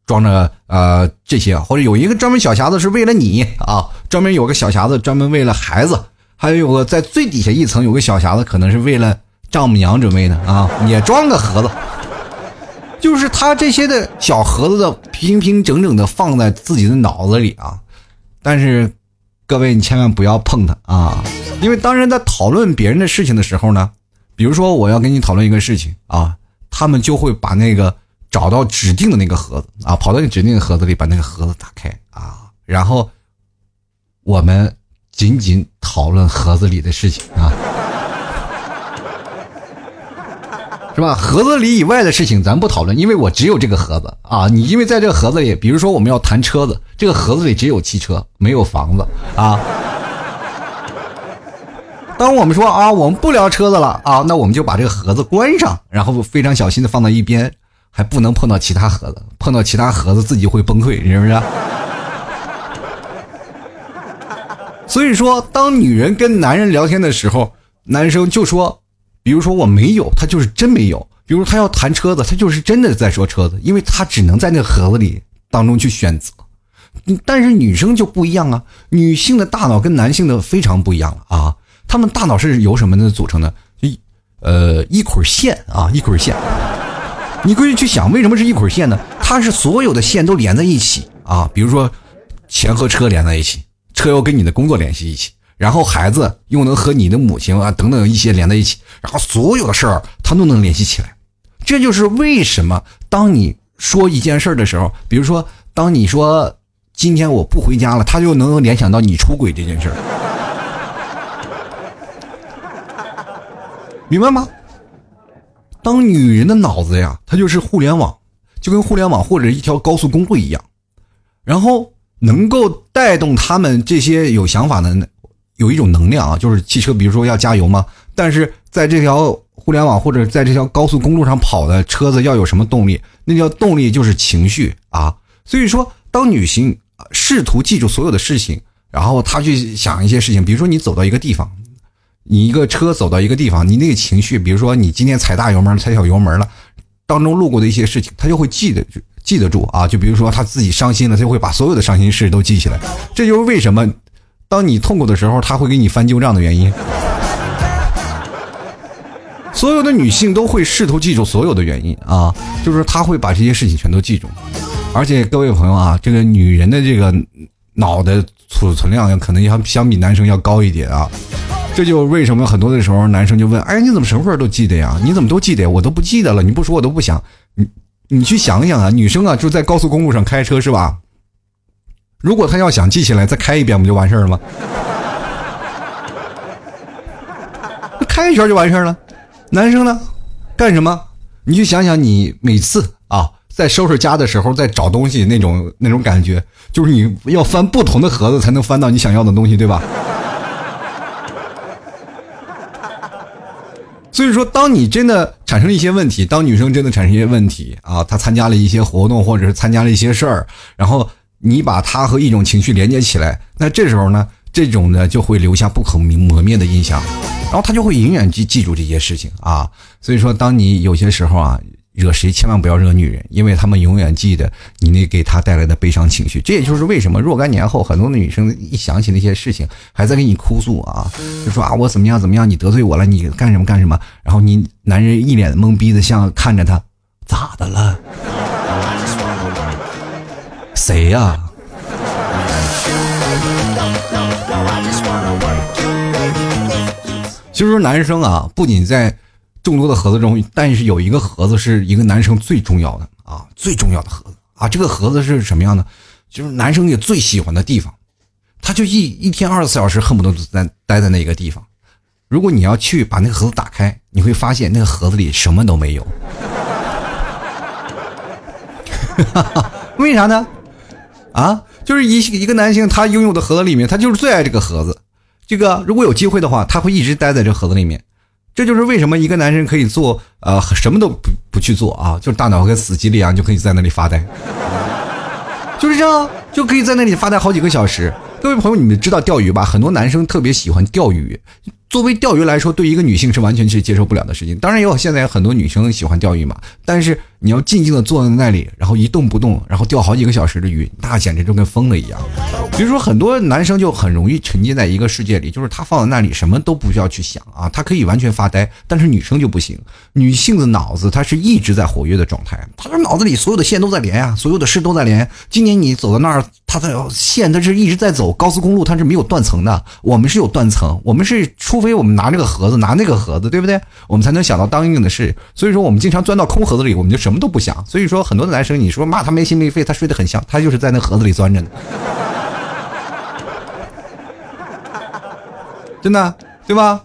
装着呃这些，或者有一个专门小匣子是为了你啊，专门有个小匣子专门为了孩子。还有个在最底下一层有个小匣子，可能是为了丈母娘准备的啊，也装个盒子。就是他这些的小盒子的平平整整的放在自己的脑子里啊。但是各位，你千万不要碰它啊，因为当人在讨论别人的事情的时候呢，比如说我要跟你讨论一个事情啊，他们就会把那个找到指定的那个盒子啊，跑到你指定的盒子里，把那个盒子打开啊，然后我们。仅仅讨论盒子里的事情啊，是吧？盒子里以外的事情咱不讨论，因为我只有这个盒子啊。你因为在这个盒子里，比如说我们要谈车子，这个盒子里只有汽车，没有房子啊。当我们说啊，我们不聊车子了啊，那我们就把这个盒子关上，然后非常小心的放到一边，还不能碰到其他盒子，碰到其他盒子自己会崩溃，是不是？所以说，当女人跟男人聊天的时候，男生就说，比如说我没有，他就是真没有；比如他要谈车子，他就是真的在说车子，因为他只能在那个盒子里当中去选择。但是女生就不一样啊，女性的大脑跟男性的非常不一样啊，他们大脑是由什么呢组成的？一呃一捆线啊，一捆线。你可以去想，为什么是一捆线呢？它是所有的线都连在一起啊，比如说钱和车连在一起。车要跟你的工作联系一起，然后孩子又能和你的母亲啊等等一些连在一起，然后所有的事儿他都能联系起来。这就是为什么当你说一件事儿的时候，比如说当你说今天我不回家了，他就能联想到你出轨这件事儿，明白吗？当女人的脑子呀，它就是互联网，就跟互联网或者一条高速公路一样，然后。能够带动他们这些有想法的，有一种能量啊，就是汽车，比如说要加油嘛。但是在这条互联网或者在这条高速公路上跑的车子要有什么动力？那叫动力就是情绪啊。所以说，当女性试图记住所有的事情，然后她去想一些事情，比如说你走到一个地方，你一个车走到一个地方，你那个情绪，比如说你今天踩大油门，踩小油门了，当中路过的一些事情，她就会记得。记得住啊，就比如说他自己伤心了，他就会把所有的伤心事都记起来。这就是为什么，当你痛苦的时候，他会给你翻旧账的原因。所有的女性都会试图记住所有的原因啊，就是她会把这些事情全都记住。而且各位朋友啊，这个女人的这个脑的储存量可能要相比男生要高一点啊。这就为什么很多的时候男生就问：哎，你怎么什么事儿都记得呀？你怎么都记得？我都不记得了。你不说我都不想。你你去想想啊，女生啊就在高速公路上开车是吧？如果她要想记起来，再开一遍不就完事儿了吗？开一圈就完事儿了。男生呢，干什么？你去想想，你每次啊在收拾家的时候，在找东西那种那种感觉，就是你要翻不同的盒子才能翻到你想要的东西，对吧？所以说，当你真的产生一些问题，当女生真的产生一些问题啊，她参加了一些活动，或者是参加了一些事儿，然后你把她和一种情绪连接起来，那这时候呢，这种呢就会留下不可磨灭的印象，然后她就会永远记记住这些事情啊。所以说，当你有些时候啊。惹谁千万不要惹女人，因为他们永远记得你那给她带来的悲伤情绪。这也就是为什么若干年后，很多的女生一想起那些事情，还在给你哭诉啊，就说啊我怎么样怎么样，你得罪我了，你干什么干什么。然后你男人一脸懵逼的像看着他，咋的了？谁呀？就是说男生啊，不仅在。众多的盒子中，但是有一个盒子是一个男生最重要的啊，最重要的盒子啊。这个盒子是什么样的？就是男生也最喜欢的地方，他就一一天二十四小时恨不得在待在那个地方。如果你要去把那个盒子打开，你会发现那个盒子里什么都没有。为啥呢？啊，就是一一个男性他拥有的盒子里面，他就是最爱这个盒子。这个如果有机会的话，他会一直待在这盒子里面。这就是为什么一个男人可以做呃什么都不不去做啊，就是大脑跟死机了一样，就可以在那里发呆，就是这样，就可以在那里发呆好几个小时。各位朋友，你们知道钓鱼吧？很多男生特别喜欢钓鱼。作为钓鱼来说，对一个女性是完全是接受不了的事情。当然，也有现在很多女生喜欢钓鱼嘛。但是你要静静的坐在那里，然后一动不动，然后钓好几个小时的鱼，那简直就跟疯了一样。比如说，很多男生就很容易沉浸在一个世界里，就是他放在那里什么都不需要去想啊，他可以完全发呆。但是女生就不行，女性的脑子她是一直在活跃的状态，她的脑子里所有的线都在连呀，所有的事都在连。今年你走到那儿，她的线它是一直在走，高速公路它是没有断层的，我们是有断层，我们是出。除非我们拿这个盒子，拿那个盒子，对不对？我们才能想到当应的事。所以说，我们经常钻到空盒子里，我们就什么都不想。所以说，很多的男生，你说骂他没心没肺，他睡得很香，他就是在那盒子里钻着呢。真的，对吧？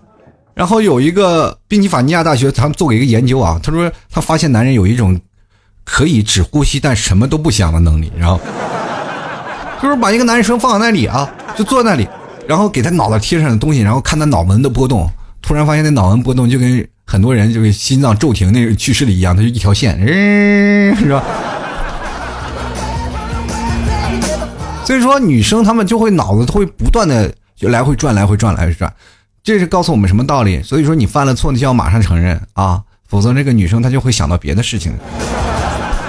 然后有一个宾夕法尼亚大学，他们做过一个研究啊，他说他发现男人有一种可以只呼吸但什么都不想的能力，然后就是把一个男生放在那里啊，就坐在那里。然后给他脑袋贴上的东西，然后看他脑门的波动，突然发现那脑门波动就跟很多人就是心脏骤停那个去世了一样，他就一条线，嗯，是吧？所以说女生她们就会脑子会不断的就来回转，来回转，来回转，这是告诉我们什么道理？所以说你犯了错，你就要马上承认啊，否则这个女生她就会想到别的事情。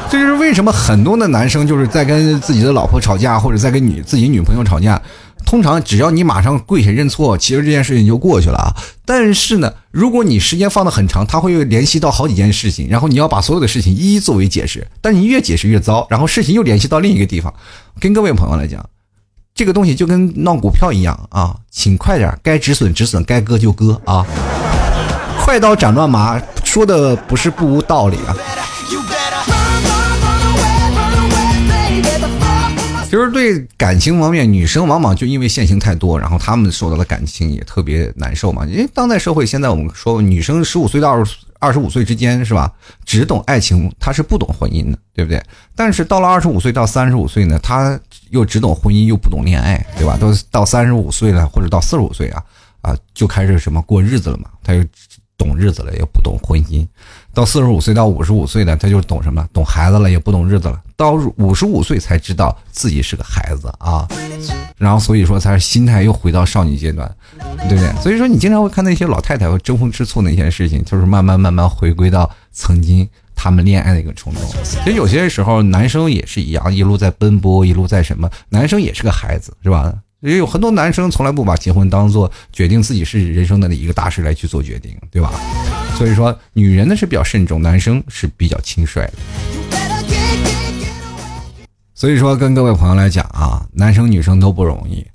这就是为什么很多的男生就是在跟自己的老婆吵架，或者在跟女自己女朋友吵架。通常只要你马上跪下认错，其实这件事情就过去了啊。但是呢，如果你时间放的很长，他会联系到好几件事情，然后你要把所有的事情一一作为解释。但你越解释越糟，然后事情又联系到另一个地方。跟各位朋友来讲，这个东西就跟闹股票一样啊，请快点，该止损止损，该割就割啊。快刀斩乱麻，说的不是不无道理啊。其实对感情方面，女生往往就因为现行太多，然后她们受到的感情也特别难受嘛。因为当代社会，现在我们说女生十五岁到二十二十五岁之间是吧，只懂爱情，她是不懂婚姻的，对不对？但是到了二十五岁到三十五岁呢，她又只懂婚姻，又不懂恋爱，对吧？都到三十五岁了，或者到四十五岁啊，啊，就开始什么过日子了嘛，她又懂日子了，又不懂婚姻。到四十五岁到五十五岁的，他就懂什么？懂孩子了，也不懂日子了。到五十五岁才知道自己是个孩子啊，然后所以说他心态又回到少女阶段，对不对？所以说你经常会看那些老太太会争风吃醋那些事情，就是慢慢慢慢回归到曾经他们恋爱的一个冲动。其实有些时候男生也是一样，一路在奔波，一路在什么？男生也是个孩子，是吧？也有很多男生从来不把结婚当做决定自己是人生的一个大事来去做决定，对吧？所以说，女人呢是比较慎重，男生是比较轻率的。所以说，跟各位朋友来讲啊，男生女生都不容易。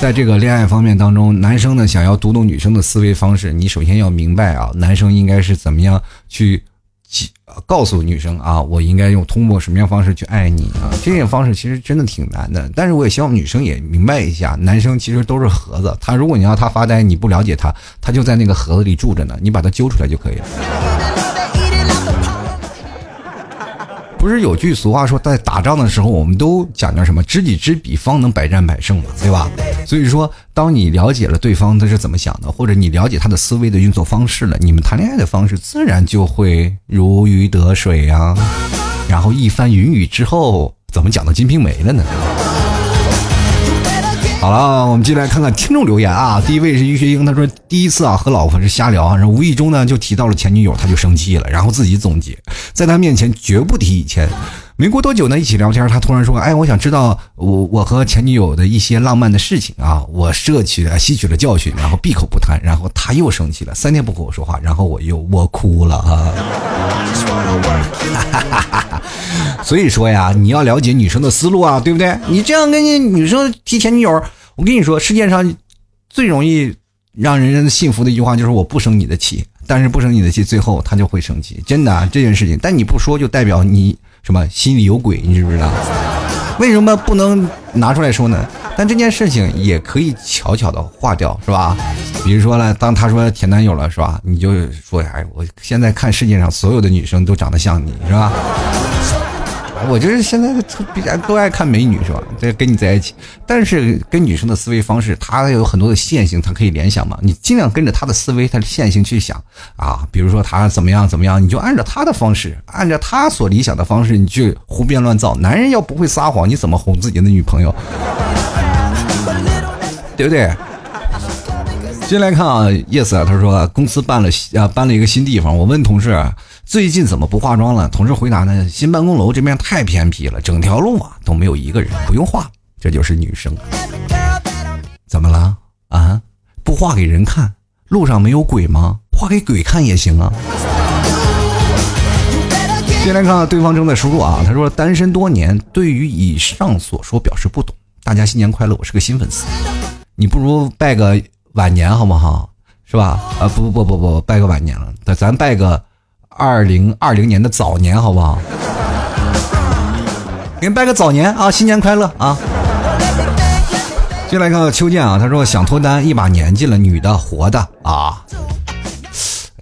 在这个恋爱方面当中，男生呢想要读懂女生的思维方式，你首先要明白啊，男生应该是怎么样去，告诉女生啊，我应该用通过什么样方式去爱你啊？这些方式其实真的挺难的。但是我也希望女生也明白一下，男生其实都是盒子，他如果你要他发呆，你不了解他，他就在那个盒子里住着呢，你把他揪出来就可以了。不是有句俗话说，在打仗的时候，我们都讲究什么“知己知彼，方能百战百胜”嘛，对吧？所以说，当你了解了对方他是怎么想的，或者你了解他的思维的运作方式了，你们谈恋爱的方式自然就会如鱼得水呀。然后一番云雨之后，怎么讲到《金瓶梅》了呢？好了，我们进来看看听众留言啊。第一位是于学英，他说第一次啊和老婆是瞎聊，然后无意中呢就提到了前女友，他就生气了，然后自己总结，在他面前绝不提以前。没过多久呢，一起聊天，他突然说：“哎，我想知道我我和前女友的一些浪漫的事情啊。”我摄取了吸取了教训，然后闭口不谈，然后他又生气了，三天不和我说话，然后我又我哭了啊。所以说呀，你要了解女生的思路啊，对不对？你这样跟你女生提前女友，我跟你说，世界上最容易让人幸福的一句话就是我不生你的气。但是不生你的气，最后他就会生气，真的这件事情。但你不说，就代表你什么心里有鬼，你知不知道？为什么不能拿出来说呢？但这件事情也可以悄悄的化掉，是吧？比如说呢，当他说前男友了，是吧？你就说，哎，我现在看世界上所有的女生都长得像你，是吧？我觉得现在比较都爱看美女是吧？在跟你在一起，但是跟女生的思维方式，她有很多的线性，她可以联想嘛。你尽量跟着她的思维，她的线性去想啊。比如说她怎么样怎么样，你就按照她的方式，按照她所理想的方式，你去胡编乱造。男人要不会撒谎，你怎么哄自己的女朋友？对不对？进来看啊，yes 啊，他说公司搬了啊搬了一个新地方，我问同事。最近怎么不化妆了？同事回答呢：新办公楼这边太偏僻了，整条路啊都没有一个人，不用化。这就是女生。怎么了啊？不画给人看，路上没有鬼吗？画给鬼看也行啊。先来看对方正在输入啊，他说单身多年，对于以上所说表示不懂。大家新年快乐，我是个新粉丝，你不如拜个晚年好不好？是吧？啊不不不不不，拜个晚年了，咱拜个。二零二零年的早年，好不好？给你拜个早年啊，新年快乐啊！进来看秋剑啊，他说想脱单，一把年纪了，女的活的啊。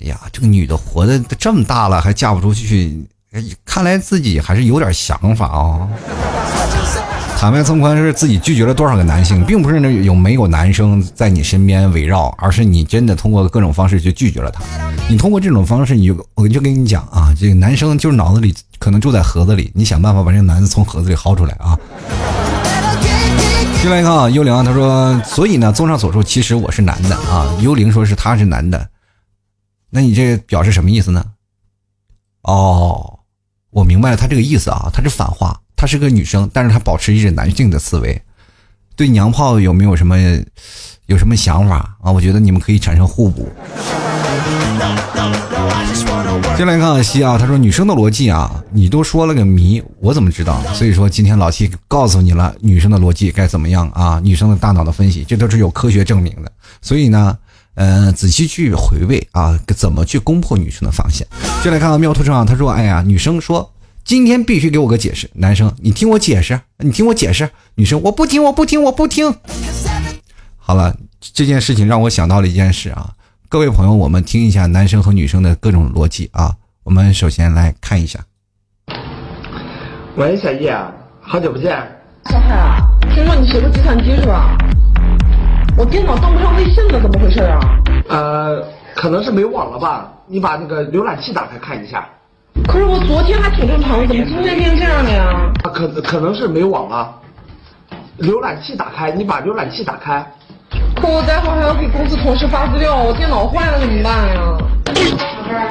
哎呀，这个女的活的这么大了，还嫁不出去，看来自己还是有点想法啊。坦白从宽是自己拒绝了多少个男性，并不是那有没有男生在你身边围绕，而是你真的通过各种方式去拒绝了他。你通过这种方式，你就我就跟你讲啊，这个男生就是脑子里可能住在盒子里，你想办法把这个男的从盒子里薅出来啊。进来看啊，幽灵他说，所以呢，综上所述，其实我是男的啊。幽灵说是他是男的，那你这表示什么意思呢？哦，我明白了，他这个意思啊，他是反话。她是个女生，但是她保持一种男性的思维，对娘炮有没有什么有什么想法啊？我觉得你们可以产生互补。先来看看西啊，他说女生的逻辑啊，你都说了个谜，我怎么知道？所以说今天老七告诉你了，女生的逻辑该怎么样啊？女生的大脑的分析，这都是有科学证明的。所以呢，嗯，仔细去回味啊，怎么去攻破女生的防线？先来看看妙图上，他说，哎呀，女生说。今天必须给我个解释，男生，你听我解释，你听我解释。女生，我不听，我不听，我不听。好了，这件事情让我想到了一件事啊，各位朋友，我们听一下男生和女生的各种逻辑啊。我们首先来看一下。喂，小叶，好久不见。小海啊，听说你学过计算机是吧？我电脑登不上微信了，怎么回事啊？呃，可能是没网了吧？你把那个浏览器打开看一下。可是我昨天还挺正常的，怎么今天变这样了呀？可可能是没网了。浏览器打开，你把浏览器打开。可我待会还要给公司同事发资料，我电脑坏了怎么办呀？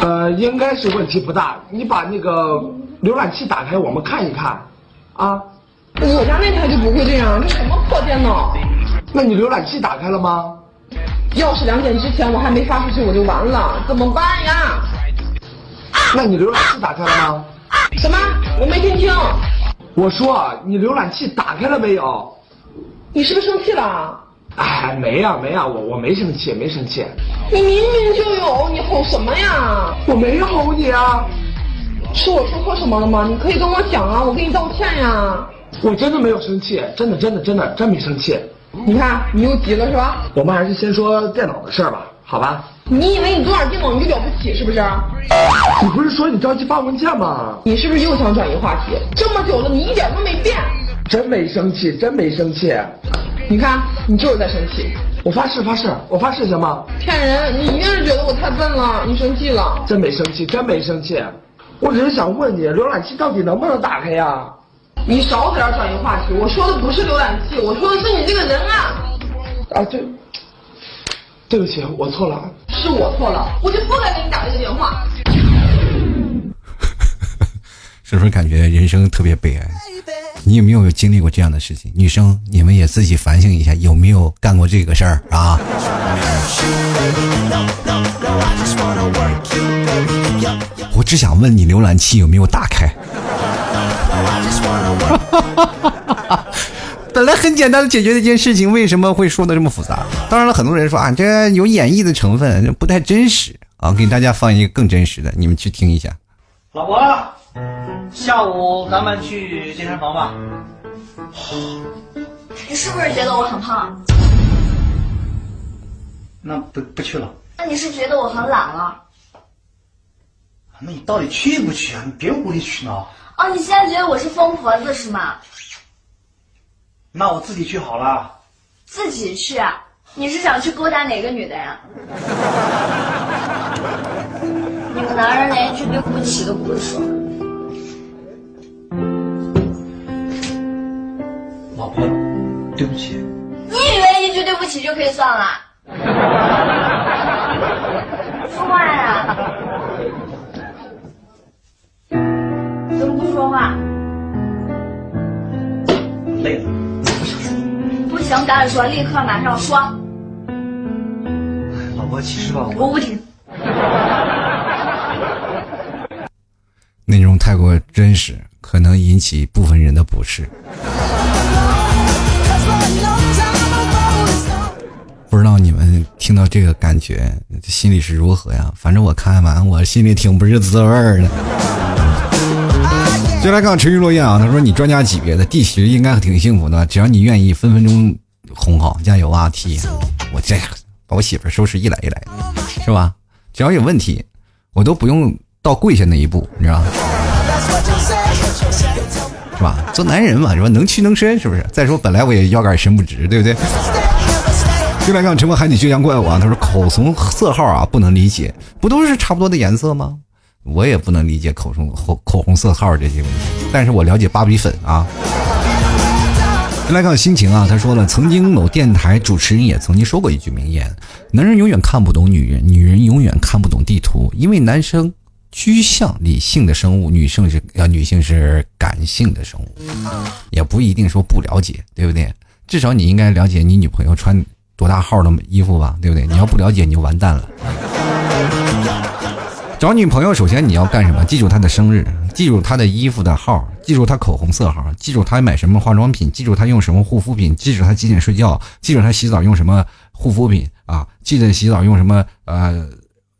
呃，应该是问题不大。你把那个浏览器打开，我们看一看。啊？我家那台就不会这样，这什么破电脑？那你浏览器打开了吗？要是两点之前我还没发出去，我就完了，怎么办呀？那你浏览器打开了吗？什么？我没听清。我说你浏览器打开了没有？你是不是生气了？哎，没呀没呀，我我没生气，没生气。你明明就有，你吼什么呀？我没吼你啊。是我说错什么了吗？你可以跟我讲啊，我给你道歉呀。我真的没有生气，真的真的真的真没生气。你看你又急了是吧？我们还是先说电脑的事儿吧，好吧？你以为你坐点电脑你就了不起是不是？你不是说你着急发文件吗？你是不是又想转移话题？这么久了你一点都没变。真没生气，真没生气。你看你就是在生气。我发誓发誓，我发誓行吗？骗人！你一定是觉得我太笨了，你生气了。真没生气，真没生气。我只是想问你，浏览器到底能不能打开呀？你少在这转移话题，我说的不是浏览器，我说的是你这个人啊！啊，对，对不起，我错了，是我错了，我就不该给你打这个电话。是不是感觉人生特别悲哀？你有没有经历过这样的事情？女生，你们也自己反省一下，有没有干过这个事儿啊？我只想问你，浏览器有没有打开？本来很简单的解决的一件事情，为什么会说的这么复杂？当然了，很多人说啊，这有演绎的成分，不太真实啊。给大家放一个更真实的，你们去听一下。老婆，下午咱们去健身房吧。你是不是觉得我很胖？那不不去了。那你是觉得我很懒了？那你到底去不去啊？你别无理取闹。哦，你现在觉得我是疯婆子是吗？那我自己去好了。自己去啊？你是想去勾搭哪个女的呀？你们男人连一句对不起都不会说。老婆，对不起。你以为一句对不起就可以算了？说话呀！怎么不说话？累了，行，赶紧说，立刻马上说。老婆，其实吧，我不听。内容太过真实，可能引起部分人的不适。不知道你们听到这个感觉心里是如何呀？反正我看完我心里挺不是滋味儿的。就来看沉鱼落雁啊，他说你专家级别的，弟媳应该挺幸福的，只要你愿意，分分钟哄好，加油啊，T！我这把我媳妇收拾一来一来的，是吧？只要有问题，我都不用到跪下那一步，你知道吗？是吧？做男人嘛，是吧？能屈能伸，是不是？再说本来我也腰杆伸不直，对不对？就来看沉默海底倔强怪物啊，他说口红色号啊不能理解，不都是差不多的颜色吗？我也不能理解口红口口红色号这些问题，但是我了解芭比粉啊。来看心情啊，他说了，曾经某电台主持人也曾经说过一句名言：男人永远看不懂女人，女人永远看不懂地图，因为男生趋向理性的生物，女性是啊，女性是感性的生物，也不一定说不了解，对不对？至少你应该了解你女朋友穿多大号的衣服吧，对不对？你要不了解，你就完蛋了。找女朋友，首先你要干什么？记住她的生日，记住她的衣服的号，记住她口红色号，记住她买什么化妆品，记住她用什么护肤品，记住她几点睡觉，记住她洗澡用什么护肤品啊，记得洗澡用什么呃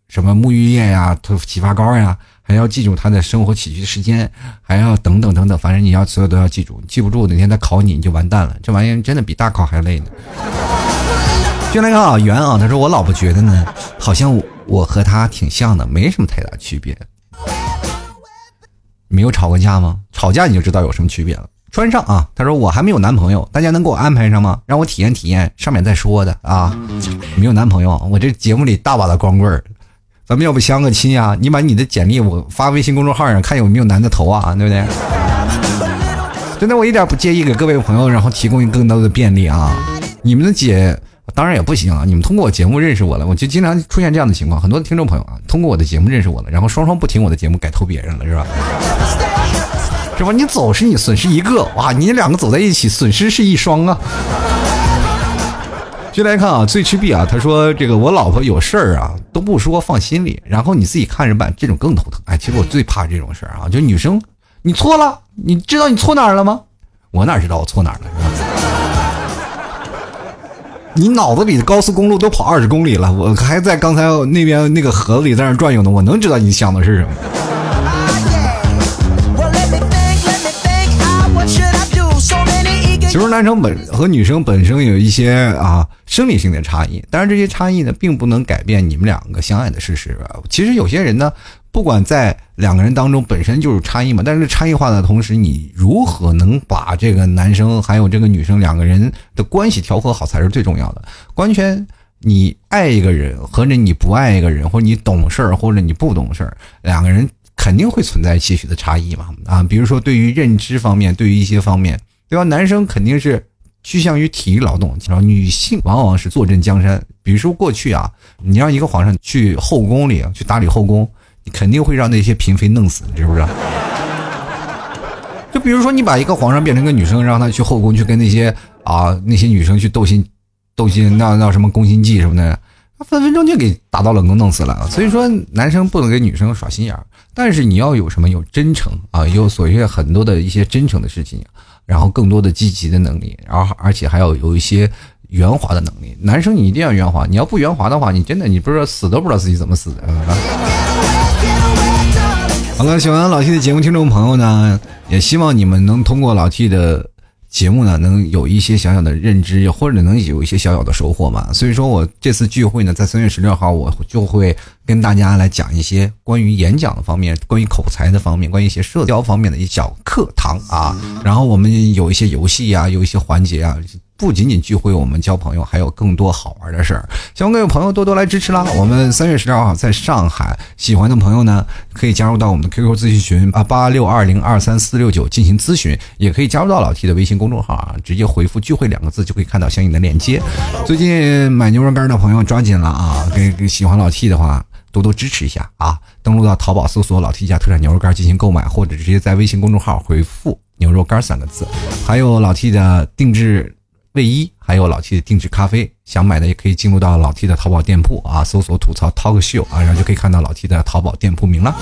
什么沐浴液呀、洗发膏呀，还要记住她的生活起居时间，还要等等等等，反正你要所有都要记住，记不住哪天她考你你就完蛋了，这玩意儿真的比大考还累呢。就来看啊，圆啊，他说我老婆觉得呢，好像我我和她挺像的，没什么太大区别。没有吵过架吗？吵架你就知道有什么区别了。穿上啊，他说我还没有男朋友，大家能给我安排上吗？让我体验体验，上面再说的啊。没有男朋友，我这节目里大把的光棍儿，咱们要不相个亲呀？你把你的简历我发微信公众号上，看有没有男的投啊，对不对？真的，我一点不介意给各位朋友，然后提供更多的便利啊。你们的姐。当然也不行啊！你们通过我节目认识我了，我就经常出现这样的情况。很多听众朋友啊，通过我的节目认识我了，然后双双不听我的节目，改投别人了，是吧？是吧？你走是你损失一个，哇！你两个走在一起，损失是一双啊！接来看啊，最吃币啊，他说这个我老婆有事儿啊都不说放心里，然后你自己看着办，这种更头疼。哎，其实我最怕这种事儿啊，就女生你错了，你知道你错哪儿了吗？我哪知道我错哪儿了？是吧？你脑子里的高速公路都跑二十公里了，我还在刚才那边那个盒子里在那转悠呢，我能知道你想的是什么？其实男生本和女生本身有一些啊生理性的差异，但是这些差异呢，并不能改变你们两个相爱的事实。其实有些人呢，不管在两个人当中本身就是差异嘛，但是差异化的同时，你如何能把这个男生还有这个女生两个人的关系调和好才是最重要的。完全你爱一个人和着你不爱一个人，或者你懂事儿或者你不懂事儿，两个人肯定会存在些许的差异嘛。啊，比如说对于认知方面，对于一些方面。对吧？男生肯定是趋向于体力劳动，然后女性往往是坐镇江山。比如说过去啊，你让一个皇上去后宫里去打理后宫，肯定会让那些嫔妃弄死，你知不知道？就比如说你把一个皇上变成个女生，让他去后宫去跟那些啊那些女生去斗心斗心，那那什么宫心计什么的，他分分钟就给打到冷宫弄死了。所以说，男生不能给女生耍心眼儿，但是你要有什么有真诚啊，有所谓很多的一些真诚的事情。然后更多的积极的能力，然后而且还要有一些圆滑的能力。男生你一定要圆滑，你要不圆滑的话，你真的你不知道死都不知道自己怎么死的。好了，喜欢老 T 的节目听众朋友呢，也希望你们能通过老 T 的。节目呢，能有一些小小的认知，或者能有一些小小的收获嘛？所以说我这次聚会呢，在三月十六号，我就会跟大家来讲一些关于演讲的方面、关于口才的方面、关于一些社交方面的一小课堂啊。然后我们有一些游戏啊，有一些环节啊。不仅仅聚会，我们交朋友，还有更多好玩的事儿。希望各位朋友多多来支持啦！我们三月十六号在上海，喜欢的朋友呢，可以加入到我们的 QQ 咨询群啊，八六二零二三四六九进行咨询，也可以加入到老 T 的微信公众号啊，直接回复“聚会”两个字就可以看到相应的链接。最近买牛肉干的朋友抓紧了啊！给给喜欢老 T 的话，多多支持一下啊！登录到淘宝搜索“老 T 家特产牛肉干”进行购买，或者直接在微信公众号回复“牛肉干”三个字，还有老 T 的定制。卫衣，还有老 T 的定制咖啡，想买的也可以进入到老 T 的淘宝店铺啊，搜索“吐槽 talk show” 啊，然后就可以看到老 T 的淘宝店铺名了。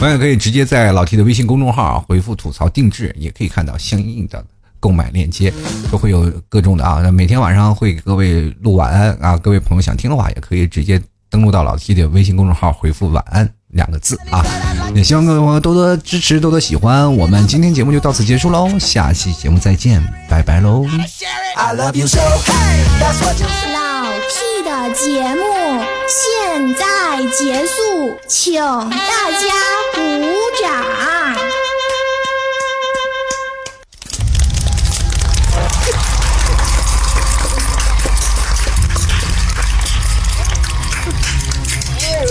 同样可以直接在老 T 的微信公众号回复“吐槽定制”，也可以看到相应的购买链接，都会有各种的啊。每天晚上会给各位录晚安啊，各位朋友想听的话，也可以直接登录到老 T 的微信公众号回复“晚安”。两个字啊，也希望各位朋友多多支持，多多喜欢。我们今天节目就到此结束喽，下期节目再见，拜拜喽。老 T 的节目现在结束，请大家鼓掌。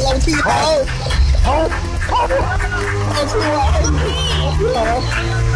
老 T 好。好，好，好，好，好，好，好。